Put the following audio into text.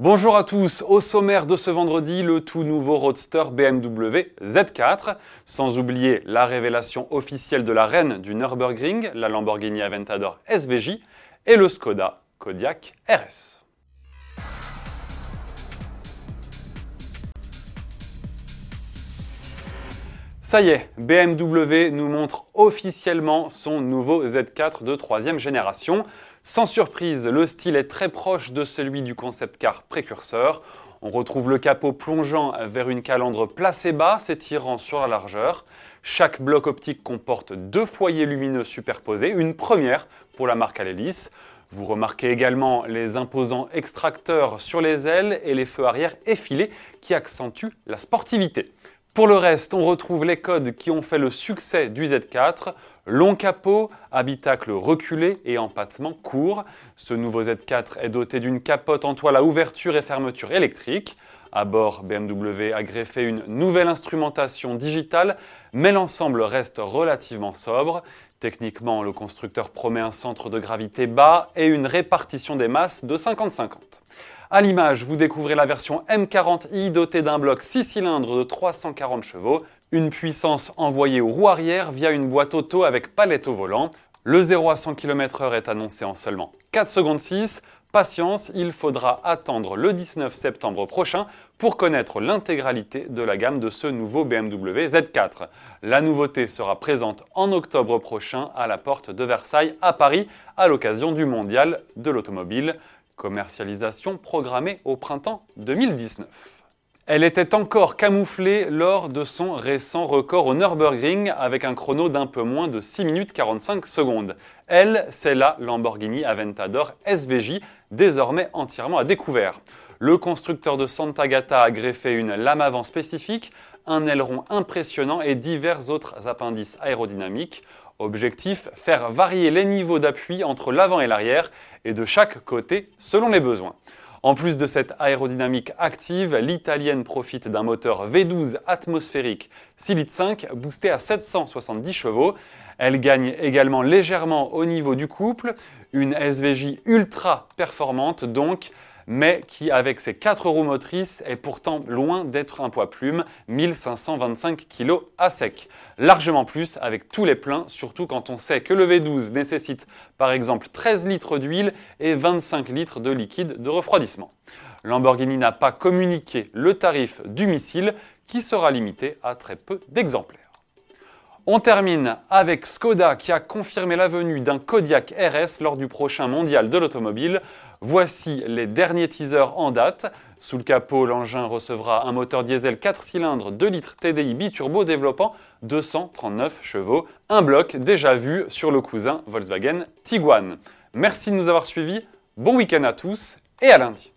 Bonjour à tous, au sommaire de ce vendredi, le tout nouveau roadster BMW Z4, sans oublier la révélation officielle de la reine du Nürburgring, la Lamborghini Aventador SVJ, et le Skoda Kodiaq RS. Ça y est, BMW nous montre officiellement son nouveau Z4 de troisième génération. Sans surprise, le style est très proche de celui du concept car précurseur. On retrouve le capot plongeant vers une calandre placée bas, s'étirant sur la largeur. Chaque bloc optique comporte deux foyers lumineux superposés, une première pour la marque à l'hélice. Vous remarquez également les imposants extracteurs sur les ailes et les feux arrière effilés qui accentuent la sportivité. Pour le reste, on retrouve les codes qui ont fait le succès du Z4, Long capot, habitacle reculé et empattement court. Ce nouveau Z4 est doté d'une capote en toile à ouverture et fermeture électrique. À bord, BMW a greffé une nouvelle instrumentation digitale, mais l'ensemble reste relativement sobre. Techniquement, le constructeur promet un centre de gravité bas et une répartition des masses de 50-50. À l'image, vous découvrez la version M40i dotée d'un bloc 6 cylindres de 340 chevaux, une puissance envoyée aux roues arrière via une boîte auto avec palette au volant. Le 0 à 100 km/h est annoncé en seulement 4 secondes 6. Patience, il faudra attendre le 19 septembre prochain pour connaître l'intégralité de la gamme de ce nouveau BMW Z4. La nouveauté sera présente en octobre prochain à la porte de Versailles à Paris à l'occasion du Mondial de l'automobile. Commercialisation programmée au printemps 2019. Elle était encore camouflée lors de son récent record au Nürburgring avec un chrono d'un peu moins de 6 minutes 45 secondes. Elle, c'est la Lamborghini Aventador SVJ, désormais entièrement à découvert. Le constructeur de Santa Gata a greffé une lame avant spécifique, un aileron impressionnant et divers autres appendices aérodynamiques. Objectif, faire varier les niveaux d'appui entre l'avant et l'arrière et de chaque côté selon les besoins. En plus de cette aérodynamique active, l'italienne profite d'un moteur V12 atmosphérique 6 litres 5 boosté à 770 chevaux. Elle gagne également légèrement au niveau du couple, une SVJ ultra performante donc mais qui, avec ses 4 roues motrices, est pourtant loin d'être un poids plume, 1525 kg à sec. Largement plus avec tous les pleins, surtout quand on sait que le V12 nécessite par exemple 13 litres d'huile et 25 litres de liquide de refroidissement. Lamborghini n'a pas communiqué le tarif du missile qui sera limité à très peu d'exemplaires. On termine avec Skoda qui a confirmé la venue d'un Kodiaq RS lors du prochain mondial de l'automobile. Voici les derniers teasers en date. Sous le capot, l'engin recevra un moteur diesel 4 cylindres 2 litres TDI biturbo développant 239 chevaux, un bloc déjà vu sur le cousin Volkswagen Tiguan. Merci de nous avoir suivis, bon week-end à tous et à lundi.